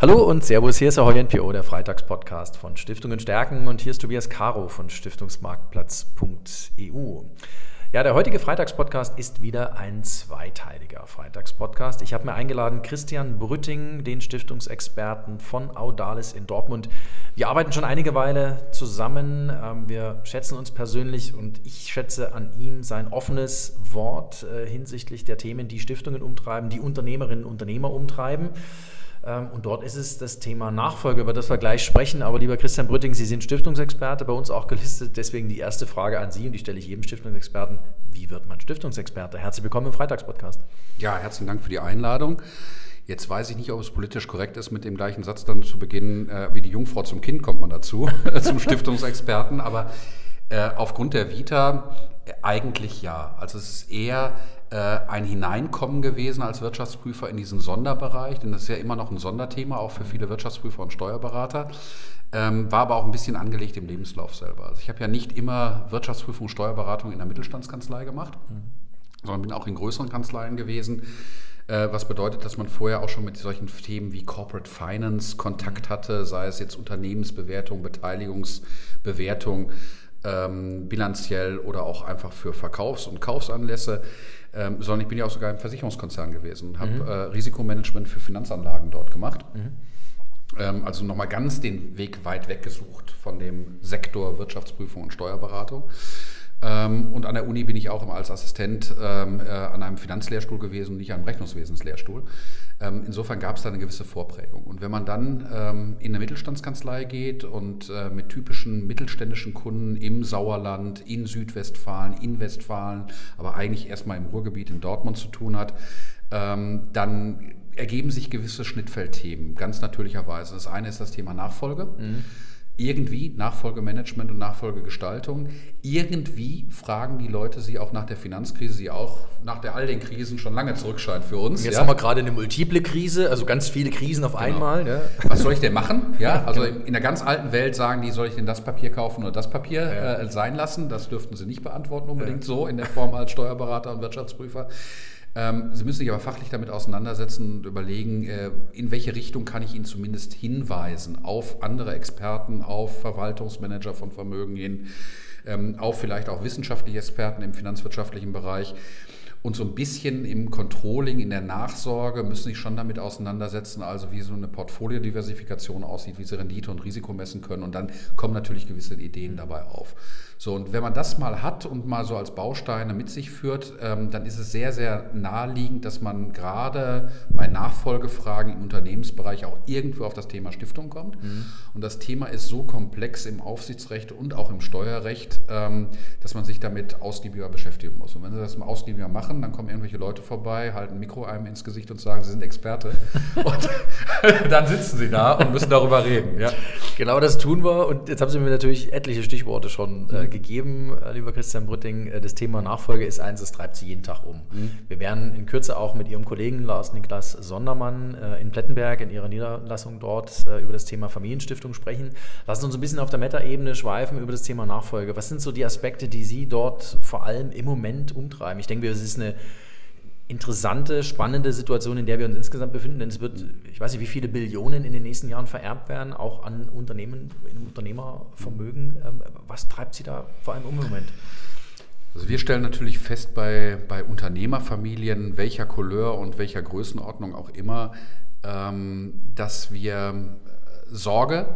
Hallo und Servus, hier ist der NPO, der Freitagspodcast von Stiftungen stärken und hier ist Tobias Caro von Stiftungsmarktplatz.eu. Ja, der heutige Freitagspodcast ist wieder ein zweiteiliger Freitagspodcast. Ich habe mir eingeladen Christian Brütting, den Stiftungsexperten von Audalis in Dortmund. Wir arbeiten schon einige Weile zusammen. Ähm, wir schätzen uns persönlich und ich schätze an ihm sein offenes Wort äh, hinsichtlich der Themen, die Stiftungen umtreiben, die Unternehmerinnen und Unternehmer umtreiben. Ähm, und dort ist es das Thema Nachfolge, über das wir gleich sprechen. Aber lieber Christian Brütting, Sie sind Stiftungsexperte, bei uns auch gelistet. Deswegen die erste Frage an Sie und die stelle ich jedem Stiftungsexperten. Wie wird man Stiftungsexperte? Herzlich willkommen im Freitagspodcast. Ja, herzlichen Dank für die Einladung. Jetzt weiß ich nicht, ob es politisch korrekt ist, mit dem gleichen Satz dann zu beginnen, äh, wie die Jungfrau zum Kind kommt man dazu, zum Stiftungsexperten. Aber äh, aufgrund der Vita äh, eigentlich ja. Also es ist eher ein Hineinkommen gewesen als Wirtschaftsprüfer in diesen Sonderbereich, denn das ist ja immer noch ein Sonderthema, auch für viele Wirtschaftsprüfer und Steuerberater. Ähm, war aber auch ein bisschen angelegt im Lebenslauf selber. Also ich habe ja nicht immer Wirtschaftsprüfung, Steuerberatung in der Mittelstandskanzlei gemacht, mhm. sondern bin auch in größeren Kanzleien gewesen äh, was bedeutet, dass man vorher auch schon mit solchen Themen wie Corporate Finance Kontakt hatte, sei es jetzt Unternehmensbewertung, Beteiligungsbewertung, ähm, bilanziell oder auch einfach für Verkaufs- und Kaufsanlässe ähm, sondern ich bin ja auch sogar im Versicherungskonzern gewesen und habe mhm. äh, Risikomanagement für Finanzanlagen dort gemacht. Mhm. Ähm, also nochmal ganz den Weg weit weg gesucht von dem Sektor Wirtschaftsprüfung und Steuerberatung. Ähm, und an der Uni bin ich auch als Assistent ähm, äh, an einem Finanzlehrstuhl gewesen nicht an einem Rechnungswesenslehrstuhl. Ähm, insofern gab es da eine gewisse Vorprägung. Und wenn man dann ähm, in eine Mittelstandskanzlei geht und äh, mit typischen mittelständischen Kunden im Sauerland, in Südwestfalen, in Westfalen, aber eigentlich erstmal im Ruhrgebiet in Dortmund zu tun hat, ähm, dann ergeben sich gewisse Schnittfeldthemen, ganz natürlicherweise. Das eine ist das Thema Nachfolge. Mhm irgendwie Nachfolgemanagement und Nachfolgegestaltung. Irgendwie fragen die Leute sie auch nach der Finanzkrise, die auch nach der all den Krisen schon lange zurückscheint für uns. Jetzt ja. haben wir gerade eine multiple Krise, also ganz viele Krisen auf genau. einmal. Ja. Was soll ich denn machen? Ja, also genau. in der ganz alten Welt sagen die, soll ich denn das Papier kaufen oder das Papier ja. äh, sein lassen? Das dürften sie nicht beantworten unbedingt so in der Form als Steuerberater und Wirtschaftsprüfer. Ähm, Sie müssen sich aber fachlich damit auseinandersetzen und überlegen, äh, in welche Richtung kann ich Ihnen zumindest hinweisen auf andere Experten, auf Verwaltungsmanager von Vermögen hin, ähm, auf vielleicht auch wissenschaftliche Experten im finanzwirtschaftlichen Bereich. Und so ein bisschen im Controlling, in der Nachsorge müssen sich schon damit auseinandersetzen, also wie so eine Portfoliodiversifikation aussieht, wie sie Rendite und Risiko messen können. Und dann kommen natürlich gewisse Ideen dabei auf. So, und wenn man das mal hat und mal so als Bausteine mit sich führt, ähm, dann ist es sehr, sehr naheliegend, dass man gerade bei Nachfolgefragen im Unternehmensbereich auch irgendwo auf das Thema Stiftung kommt. Mhm. Und das Thema ist so komplex im Aufsichtsrecht und auch im Steuerrecht, ähm, dass man sich damit ausgiebiger beschäftigen muss. Und wenn Sie das mal ausgiebiger machen, dann kommen irgendwelche Leute vorbei, halten ein Mikro einem ins Gesicht und sagen, Sie sind Experte. und dann sitzen Sie da und müssen darüber reden. Ja. Genau das tun wir. Und jetzt haben Sie mir natürlich etliche Stichworte schon äh, gegeben, äh, lieber Christian Brütting. Äh, das Thema Nachfolge ist eins, das treibt Sie jeden Tag um. Mhm. Wir werden in Kürze auch mit Ihrem Kollegen Lars Niklas Sondermann äh, in Plettenberg in Ihrer Niederlassung dort über das Thema Familienstiftung sprechen. Lassen Sie uns ein bisschen auf der Meta-Ebene schweifen über das Thema Nachfolge. Was sind so die Aspekte, die Sie dort vor allem im Moment umtreiben? Ich denke, es ist eine interessante, spannende Situation, in der wir uns insgesamt befinden, denn es wird, ich weiß nicht, wie viele Billionen in den nächsten Jahren vererbt werden, auch an Unternehmen, in Unternehmervermögen. Ähm, was treibt Sie da vor allem um im Moment? Also wir stellen natürlich fest bei, bei Unternehmerfamilien, welcher Couleur und welcher Größenordnung auch immer, ähm, dass wir Sorge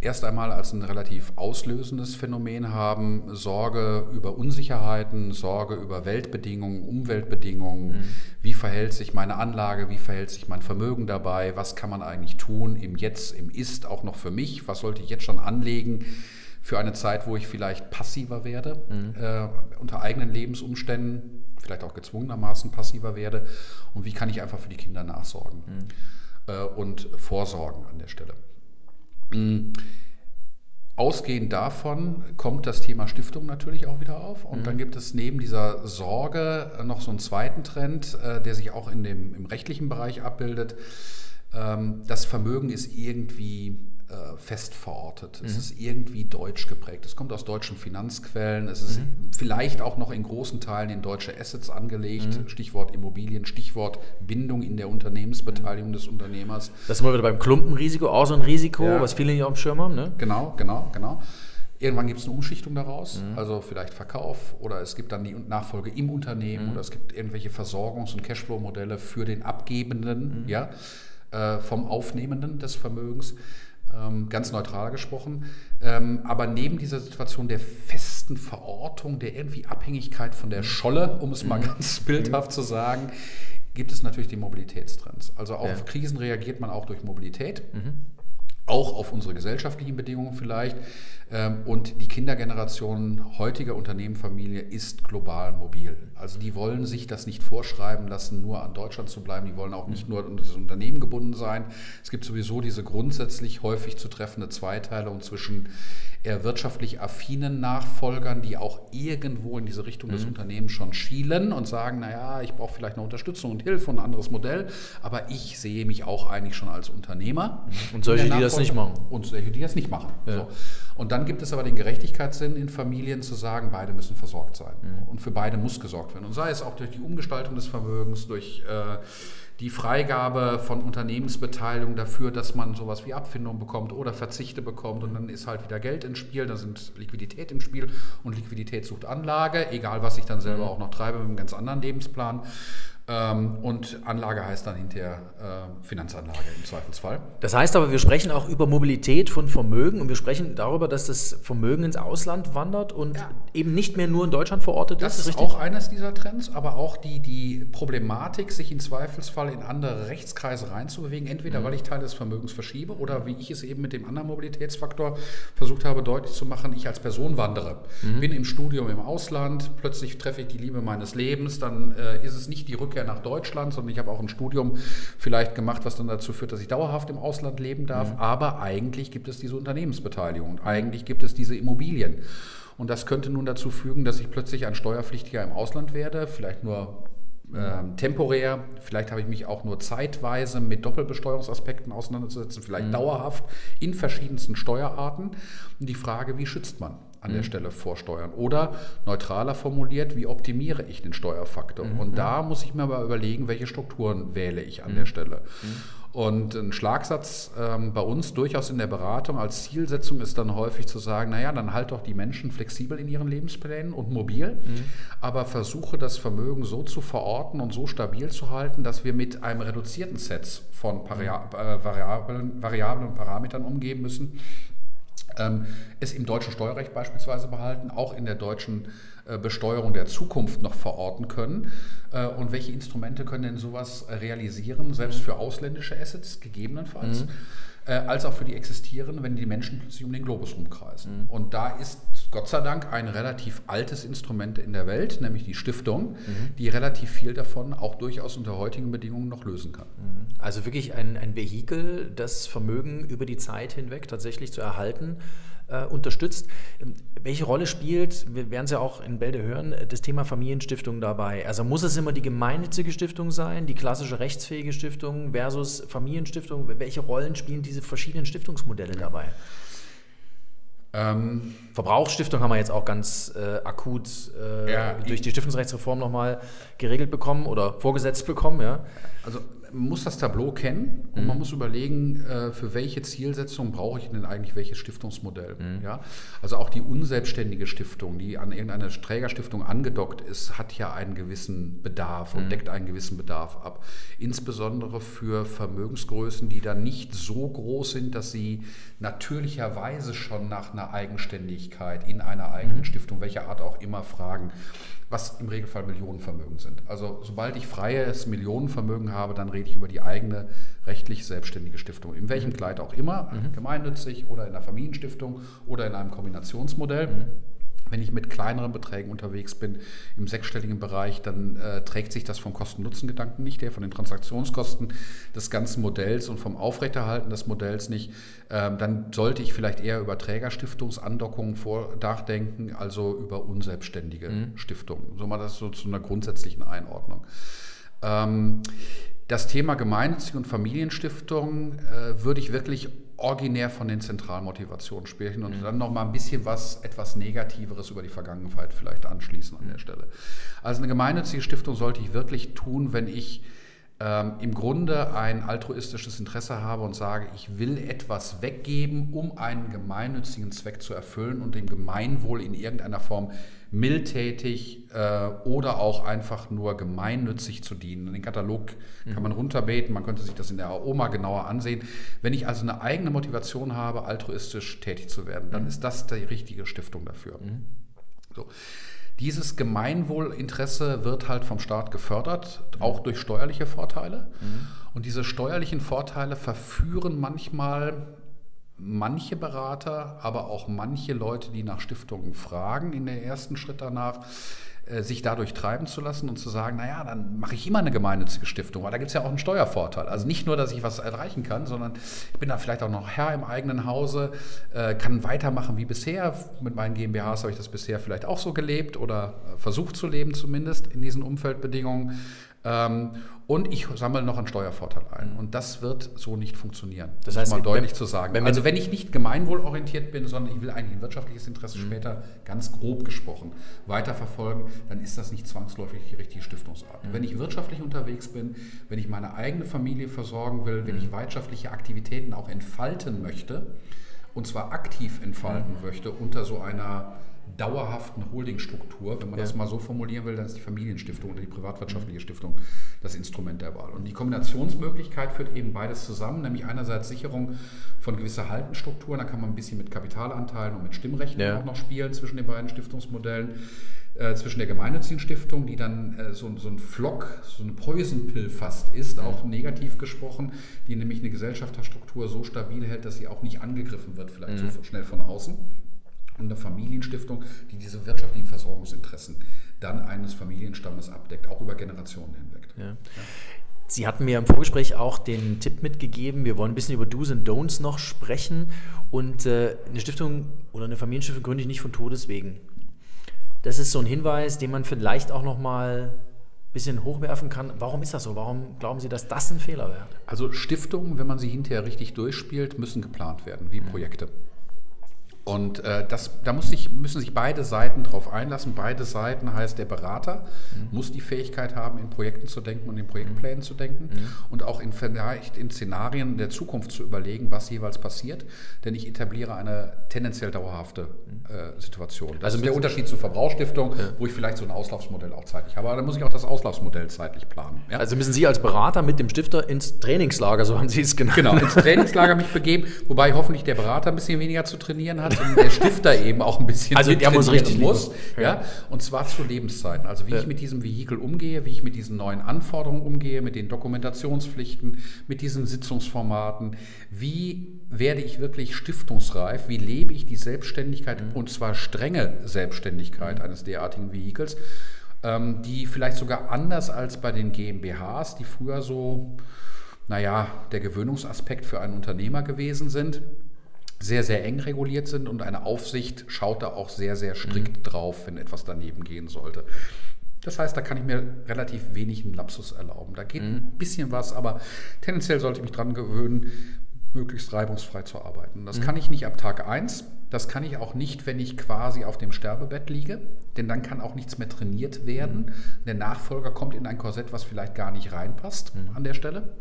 erst einmal als ein relativ auslösendes Phänomen haben, Sorge über Unsicherheiten, Sorge über Weltbedingungen, Umweltbedingungen, mhm. wie verhält sich meine Anlage, wie verhält sich mein Vermögen dabei, was kann man eigentlich tun im Jetzt, im Ist, auch noch für mich, was sollte ich jetzt schon anlegen für eine Zeit, wo ich vielleicht passiver werde, mhm. äh, unter eigenen Lebensumständen, vielleicht auch gezwungenermaßen passiver werde und wie kann ich einfach für die Kinder nachsorgen mhm. äh, und vorsorgen an der Stelle. Mm. Ausgehend davon kommt das Thema Stiftung natürlich auch wieder auf. Und mhm. dann gibt es neben dieser Sorge noch so einen zweiten Trend, äh, der sich auch in dem, im rechtlichen Bereich abbildet. Ähm, das Vermögen ist irgendwie äh, fest verortet. Mhm. Es ist irgendwie deutsch geprägt. Es kommt aus deutschen Finanzquellen. Es ist mhm. vielleicht auch noch in großen Teilen in deutsche Assets angelegt. Mhm. Stichwort Immobilien, Stichwort Bindung in der Unternehmensbeteiligung des Unternehmers. Das sind wir wieder beim Klumpenrisiko, auch so ein Risiko, ja. was viele nicht auf dem Schirm haben. Ne? Genau, genau, genau. Irgendwann gibt es eine Umschichtung daraus, mhm. also vielleicht Verkauf oder es gibt dann die Nachfolge im Unternehmen mhm. oder es gibt irgendwelche Versorgungs- und Cashflow-Modelle für den Abgebenden, mhm. ja, äh, vom Aufnehmenden des Vermögens. Ähm, ganz neutral gesprochen. Ähm, aber neben dieser Situation der festen Verortung, der irgendwie Abhängigkeit von der Scholle, um es mal mhm. ganz bildhaft zu sagen, gibt es natürlich die Mobilitätstrends. Also auf ja. Krisen reagiert man auch durch Mobilität. Mhm auch auf unsere gesellschaftlichen Bedingungen vielleicht. Ähm, und die Kindergeneration heutiger Unternehmenfamilie ist global mobil. Also die wollen sich das nicht vorschreiben lassen, nur an Deutschland zu bleiben. Die wollen auch nicht nur an das Unternehmen gebunden sein. Es gibt sowieso diese grundsätzlich häufig zu treffende Zweiteilung zwischen eher wirtschaftlich affinen Nachfolgern, die auch irgendwo in diese Richtung mhm. des Unternehmens schon schielen und sagen, naja, ich brauche vielleicht eine Unterstützung und Hilfe und ein anderes Modell, aber ich sehe mich auch eigentlich schon als Unternehmer. Und solche, die das nicht machen. Und solche, die das nicht machen. Ja. So. Und dann gibt es aber den Gerechtigkeitssinn in Familien zu sagen, beide müssen versorgt sein. Mhm. Und für beide muss gesorgt werden. Und sei es auch durch die Umgestaltung des Vermögens, durch äh, die Freigabe von Unternehmensbeteiligung dafür, dass man sowas wie Abfindung bekommt oder Verzichte bekommt und dann ist halt wieder Geld ins Spiel, da sind Liquidität im Spiel und Liquidität sucht Anlage, egal was ich dann selber mhm. auch noch treibe mit einem ganz anderen Lebensplan. Ähm, und Anlage heißt dann hinterher äh, Finanzanlage im Zweifelsfall. Das heißt aber, wir sprechen auch über Mobilität von Vermögen und wir sprechen darüber, dass das Vermögen ins Ausland wandert und ja. eben nicht mehr nur in Deutschland verortet das ist. Das ist auch eines dieser Trends, aber auch die, die Problematik, sich im Zweifelsfall in andere Rechtskreise reinzubewegen, entweder mhm. weil ich Teile des Vermögens verschiebe oder wie ich es eben mit dem anderen Mobilitätsfaktor versucht habe deutlich zu machen, ich als Person wandere. Mhm. Bin im Studium im Ausland, plötzlich treffe ich die Liebe meines Lebens, dann äh, ist es nicht die Rückkehr Rückkehr nach Deutschland, sondern ich habe auch ein Studium vielleicht gemacht, was dann dazu führt, dass ich dauerhaft im Ausland leben darf. Mhm. Aber eigentlich gibt es diese Unternehmensbeteiligung und eigentlich gibt es diese Immobilien. Und das könnte nun dazu fügen, dass ich plötzlich ein Steuerpflichtiger im Ausland werde, vielleicht nur ähm, temporär, vielleicht habe ich mich auch nur zeitweise mit Doppelbesteuerungsaspekten auseinanderzusetzen, vielleicht mhm. dauerhaft in verschiedensten Steuerarten. Und die Frage, wie schützt man? An der mhm. Stelle vorsteuern. Oder neutraler formuliert, wie optimiere ich den Steuerfaktor? Mhm. Und da muss ich mir aber überlegen, welche Strukturen wähle ich an mhm. der Stelle. Mhm. Und ein Schlagsatz ähm, bei uns durchaus in der Beratung als Zielsetzung ist dann häufig zu sagen, naja, dann halt doch die Menschen flexibel in ihren Lebensplänen und mobil, mhm. aber versuche das Vermögen so zu verorten und so stabil zu halten, dass wir mit einem reduzierten Set von Vari äh, Variablen, Variablen und Parametern umgehen müssen, es im deutschen Steuerrecht beispielsweise behalten, auch in der deutschen äh, Besteuerung der Zukunft noch verorten können. Äh, und welche Instrumente können denn sowas realisieren, selbst für ausländische Assets gegebenenfalls? Mhm äh, als auch für die existierenden, wenn die Menschen plötzlich um den Globus rumkreisen. Mhm. Und da ist Gott sei Dank ein relativ altes Instrument in der Welt, nämlich die Stiftung, mhm. die relativ viel davon auch durchaus unter heutigen Bedingungen noch lösen kann. Mhm. Also wirklich ein, ein Vehikel, das Vermögen über die Zeit hinweg tatsächlich zu erhalten äh, unterstützt. Ähm, welche Rolle spielt, wir werden es ja auch in Bälde hören, das Thema Familienstiftung dabei? Also muss es immer die gemeinnützige Stiftung sein, die klassische rechtsfähige Stiftung versus Familienstiftung? Welche Rollen spielen diese verschiedenen Stiftungsmodelle dabei? Ähm, Verbrauchsstiftung haben wir jetzt auch ganz äh, akut äh, ja, durch die Stiftungsrechtsreform nochmal geregelt bekommen oder vorgesetzt bekommen. Ja? Also muss das Tableau kennen und mhm. man muss überlegen, äh, für welche Zielsetzung brauche ich denn eigentlich welches Stiftungsmodell. Mhm. Ja? Also auch die unselbstständige Stiftung, die an irgendeine Trägerstiftung angedockt ist, hat ja einen gewissen Bedarf und mhm. deckt einen gewissen Bedarf ab. Insbesondere für Vermögensgrößen, die dann nicht so groß sind, dass sie natürlicherweise schon nach einer Eigenständigkeit in einer eigenen mhm. Stiftung, welcher Art auch immer, fragen was im Regelfall Millionenvermögen sind. Also sobald ich freies Millionenvermögen habe, dann rede ich über die eigene rechtlich selbstständige Stiftung. In welchem mhm. Kleid auch immer, mhm. gemeinnützig oder in einer Familienstiftung oder in einem Kombinationsmodell. Mhm. Wenn ich mit kleineren Beträgen unterwegs bin, im sechsstelligen Bereich, dann äh, trägt sich das vom Kosten-Nutzen-Gedanken nicht, der von den Transaktionskosten des ganzen Modells und vom Aufrechterhalten des Modells nicht. Ähm, dann sollte ich vielleicht eher über Trägerstiftungsandockungen vor nachdenken, also über unselbstständige mhm. Stiftungen. So mal das so zu einer grundsätzlichen Einordnung. Ähm, das Thema Gemeinnützige und Familienstiftung äh, würde ich wirklich originär von den Zentralmotivationen sprechen und mhm. dann noch mal ein bisschen was etwas Negativeres über die Vergangenheit vielleicht anschließen an der Stelle. Also eine gemeinnützige Stiftung sollte ich wirklich tun, wenn ich ähm, im Grunde ein altruistisches Interesse habe und sage, ich will etwas weggeben, um einen gemeinnützigen Zweck zu erfüllen und dem Gemeinwohl in irgendeiner Form mildtätig äh, oder auch einfach nur gemeinnützig zu dienen. Den Katalog kann man runterbeten, man könnte sich das in der AOMA genauer ansehen. Wenn ich also eine eigene Motivation habe, altruistisch tätig zu werden, dann mhm. ist das die richtige Stiftung dafür. Mhm. So. Dieses Gemeinwohlinteresse wird halt vom Staat gefördert, auch durch steuerliche Vorteile. Mhm. Und diese steuerlichen Vorteile verführen manchmal manche Berater, aber auch manche Leute, die nach Stiftungen fragen, in der ersten Schritt danach, äh, sich dadurch treiben zu lassen und zu sagen, naja, dann mache ich immer eine gemeinnützige Stiftung, weil da gibt es ja auch einen Steuervorteil. Also nicht nur, dass ich was erreichen kann, sondern ich bin da vielleicht auch noch Herr im eigenen Hause, äh, kann weitermachen wie bisher. Mit meinen GmbHs habe ich das bisher vielleicht auch so gelebt oder versucht zu leben zumindest in diesen Umfeldbedingungen. Ähm, und ich sammle noch einen Steuervorteil ein. Und das wird so nicht funktionieren. Das heißt, mal deutlich wenn, zu sagen. Wenn also wenn ich nicht gemeinwohlorientiert bin, sondern ich will eigentlich ein wirtschaftliches Interesse mhm. später, ganz grob gesprochen, weiterverfolgen, dann ist das nicht zwangsläufig die richtige Stiftungsart. Mhm. Wenn ich wirtschaftlich unterwegs bin, wenn ich meine eigene Familie versorgen will, wenn ich mhm. wirtschaftliche Aktivitäten auch entfalten möchte, und zwar aktiv entfalten möchte unter so einer dauerhaften Holdingstruktur. Wenn man ja. das mal so formulieren will, dann ist die Familienstiftung oder die privatwirtschaftliche Stiftung das Instrument der Wahl. Und die Kombinationsmöglichkeit führt eben beides zusammen, nämlich einerseits Sicherung von gewisser Haltenstrukturen, da kann man ein bisschen mit Kapitalanteilen und mit Stimmrechten ja. auch noch spielen zwischen den beiden Stiftungsmodellen äh, zwischen der gemeinnützigen Stiftung, die dann äh, so, so, ein Flock, so eine Poison Pill fast ist, auch negativ gesprochen, die nämlich eine Gesellschaftsstruktur so stabil hält, dass sie auch nicht angegriffen wird, vielleicht mhm. so schnell von außen eine Familienstiftung, die diese wirtschaftlichen Versorgungsinteressen dann eines Familienstammes abdeckt, auch über Generationen hinweg. Ja. Ja. Sie hatten mir im Vorgespräch auch den Tipp mitgegeben, wir wollen ein bisschen über Do's und Don'ts noch sprechen. Und äh, eine Stiftung oder eine Familienstiftung gründe ich nicht von Todeswegen. Das ist so ein Hinweis, den man vielleicht auch noch mal ein bisschen hochwerfen kann. Warum ist das so? Warum glauben Sie, dass das ein Fehler wäre? Also Stiftungen, wenn man sie hinterher richtig durchspielt, müssen geplant werden, wie Projekte. Und äh, das, da muss sich, müssen sich beide Seiten darauf einlassen. Beide Seiten heißt, der Berater mhm. muss die Fähigkeit haben, in Projekten zu denken und in Projektplänen mhm. zu denken mhm. und auch in, vielleicht in Szenarien der Zukunft zu überlegen, was jeweils passiert. Denn ich etabliere eine tendenziell dauerhafte mhm. äh, Situation. Das also ist der Unterschied zur Verbrauchsstiftung, ja. wo ich vielleicht so ein Auslaufsmodell auch zeitlich habe. Aber da muss ich auch das Auslaufsmodell zeitlich planen. Ja? Also müssen Sie als Berater mit dem Stifter ins Trainingslager, so haben Sie es genannt. Genau, ins Trainingslager mich begeben, wobei hoffentlich der Berater ein bisschen weniger zu trainieren hat der Stifter eben auch ein bisschen also der muss richtig muss. Ja. ja. Und zwar zu Lebenszeiten. Also wie ja. ich mit diesem Vehikel umgehe, wie ich mit diesen neuen Anforderungen umgehe, mit den Dokumentationspflichten, mit diesen Sitzungsformaten. Wie werde ich wirklich stiftungsreif? Wie lebe ich die Selbstständigkeit mhm. und zwar strenge Selbstständigkeit mhm. eines derartigen Vehikels, ähm, die vielleicht sogar anders als bei den GmbHs, die früher so naja, der Gewöhnungsaspekt für einen Unternehmer gewesen sind, sehr, sehr eng reguliert sind und eine Aufsicht schaut da auch sehr, sehr strikt mhm. drauf, wenn etwas daneben gehen sollte. Das heißt, da kann ich mir relativ wenig einen Lapsus erlauben. Da geht mhm. ein bisschen was, aber tendenziell sollte ich mich daran gewöhnen, möglichst reibungsfrei zu arbeiten. Das mhm. kann ich nicht ab Tag 1. Das kann ich auch nicht, wenn ich quasi auf dem Sterbebett liege, denn dann kann auch nichts mehr trainiert werden. Mhm. Der Nachfolger kommt in ein Korsett, was vielleicht gar nicht reinpasst mhm. an der Stelle.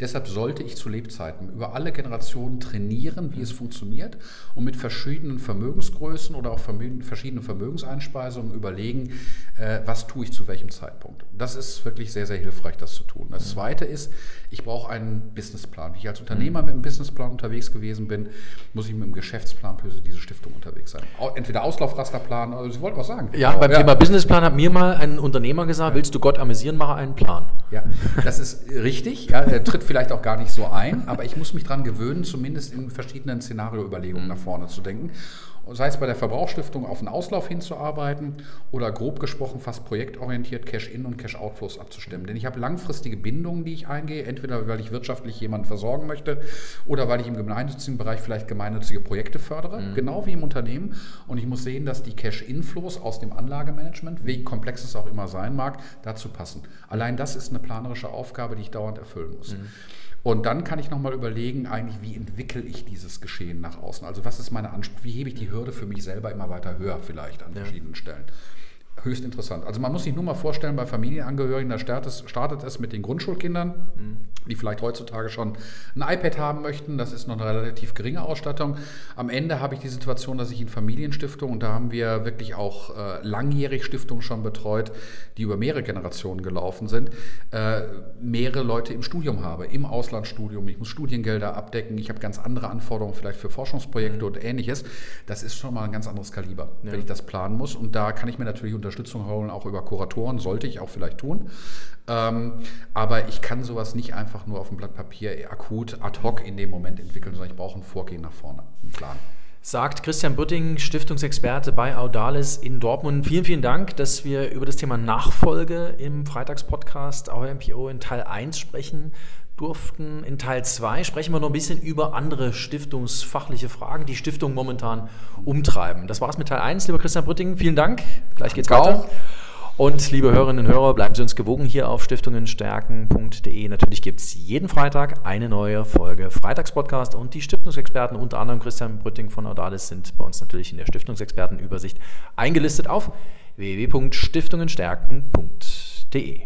Deshalb sollte ich zu Lebzeiten über alle Generationen trainieren, wie es funktioniert und mit verschiedenen Vermögensgrößen oder auch verschiedenen Vermögenseinspeisungen überlegen, äh, was tue ich zu welchem Zeitpunkt. Das ist wirklich sehr, sehr hilfreich, das zu tun. Das Zweite ist, ich brauche einen Businessplan. Wie ich als Unternehmer mit einem Businessplan unterwegs gewesen bin, muss ich mit einem Geschäftsplan für diese Stiftung unterwegs sein. Entweder Auslaufrasterplan, also Sie wollten was sagen. Ja, beim ja. Thema Businessplan hat mir mal ein Unternehmer gesagt, willst du Gott amüsieren, mache einen Plan. Ja, das ist richtig. Ja, er tritt vielleicht auch gar nicht so ein, aber ich muss mich daran gewöhnen, zumindest in verschiedenen Szenarioüberlegungen nach vorne zu denken sei es bei der Verbrauchsstiftung auf einen Auslauf hinzuarbeiten oder grob gesprochen fast projektorientiert Cash-In und Cash-Outflows abzustimmen. Denn ich habe langfristige Bindungen, die ich eingehe, entweder weil ich wirtschaftlich jemanden versorgen möchte oder weil ich im gemeinnützigen Bereich vielleicht gemeinnützige Projekte fördere, mhm. genau wie im Unternehmen. Und ich muss sehen, dass die Cash-Inflows aus dem Anlagemanagement, wie komplex es auch immer sein mag, dazu passen. Allein das ist eine planerische Aufgabe, die ich dauernd erfüllen muss. Mhm. Und dann kann ich nochmal überlegen, eigentlich, wie entwickle ich dieses Geschehen nach außen? Also was ist meine Anspruch? Wie hebe ich die Hürde für mich selber immer weiter höher vielleicht an ja. verschiedenen Stellen? Höchst interessant. Also man muss sich nur mal vorstellen, bei Familienangehörigen, da startet, startet es mit den Grundschulkindern, die vielleicht heutzutage schon ein iPad haben möchten. Das ist noch eine relativ geringe Ausstattung. Am Ende habe ich die Situation, dass ich in Familienstiftungen, und da haben wir wirklich auch äh, langjährig Stiftungen schon betreut, die über mehrere Generationen gelaufen sind, äh, mehrere Leute im Studium habe, im Auslandsstudium. Ich muss Studiengelder abdecken, ich habe ganz andere Anforderungen vielleicht für Forschungsprojekte mhm. und ähnliches. Das ist schon mal ein ganz anderes Kaliber, ja. wenn ich das planen muss. Und da kann ich mir natürlich unter Unterstützung holen, auch über Kuratoren, sollte ich auch vielleicht tun. Ähm, aber ich kann sowas nicht einfach nur auf dem Blatt Papier akut ad hoc in dem Moment entwickeln, sondern ich brauche ein Vorgehen nach vorne, einen Plan. Sagt Christian Brütting, Stiftungsexperte bei Audalis in Dortmund. Vielen, vielen Dank, dass wir über das Thema Nachfolge im Freitagspodcast MPO in Teil 1 sprechen durften. In Teil 2 sprechen wir noch ein bisschen über andere stiftungsfachliche Fragen, die Stiftung momentan umtreiben. Das war's mit Teil 1, lieber Christian Brütting. Vielen Dank. Gleich geht's Danke weiter. Auch. Und liebe Hörerinnen und Hörer, bleiben Sie uns gewogen hier auf stiftungenstärken.de. Natürlich gibt es jeden Freitag eine neue Folge Freitagspodcast und die Stiftungsexperten, unter anderem Christian Brütting von Audalis, sind bei uns natürlich in der Stiftungsexpertenübersicht eingelistet auf www.stiftungenstärken.de.